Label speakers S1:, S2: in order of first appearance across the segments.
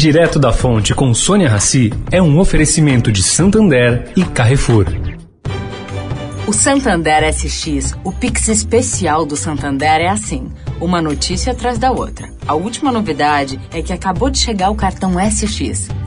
S1: Direto da Fonte com Sônia Rassi é um oferecimento de Santander e Carrefour.
S2: O Santander SX, o Pix especial do Santander é assim, uma notícia atrás da outra. A última novidade é que acabou de chegar o cartão SX.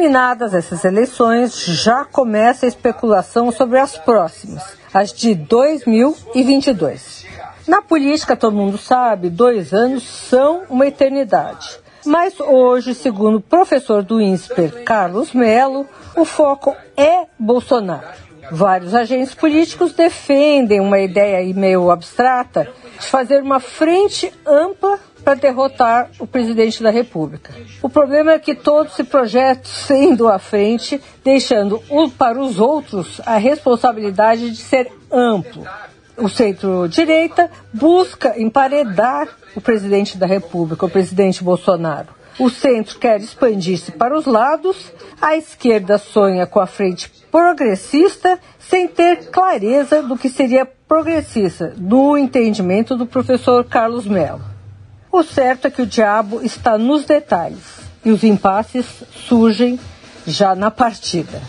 S3: Terminadas essas eleições, já começa a especulação sobre as próximas, as de 2022. Na política, todo mundo sabe, dois anos são uma eternidade. Mas hoje, segundo o professor do INSPER, Carlos Melo, o foco é Bolsonaro. Vários agentes políticos defendem uma ideia meio abstrata de fazer uma frente ampla para derrotar o presidente da República. O problema é que todos se projetam sendo à frente, deixando para os outros a responsabilidade de ser amplo. O centro-direita busca emparedar o presidente da República, o presidente Bolsonaro. O centro quer expandir-se para os lados, a esquerda sonha com a frente progressista, sem ter clareza do que seria progressista, no entendimento do professor Carlos Mello. O certo é que o diabo está nos detalhes e os impasses surgem já na partida.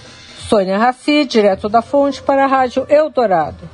S3: Sônia Raci, direto da fonte para a Rádio Eldorado.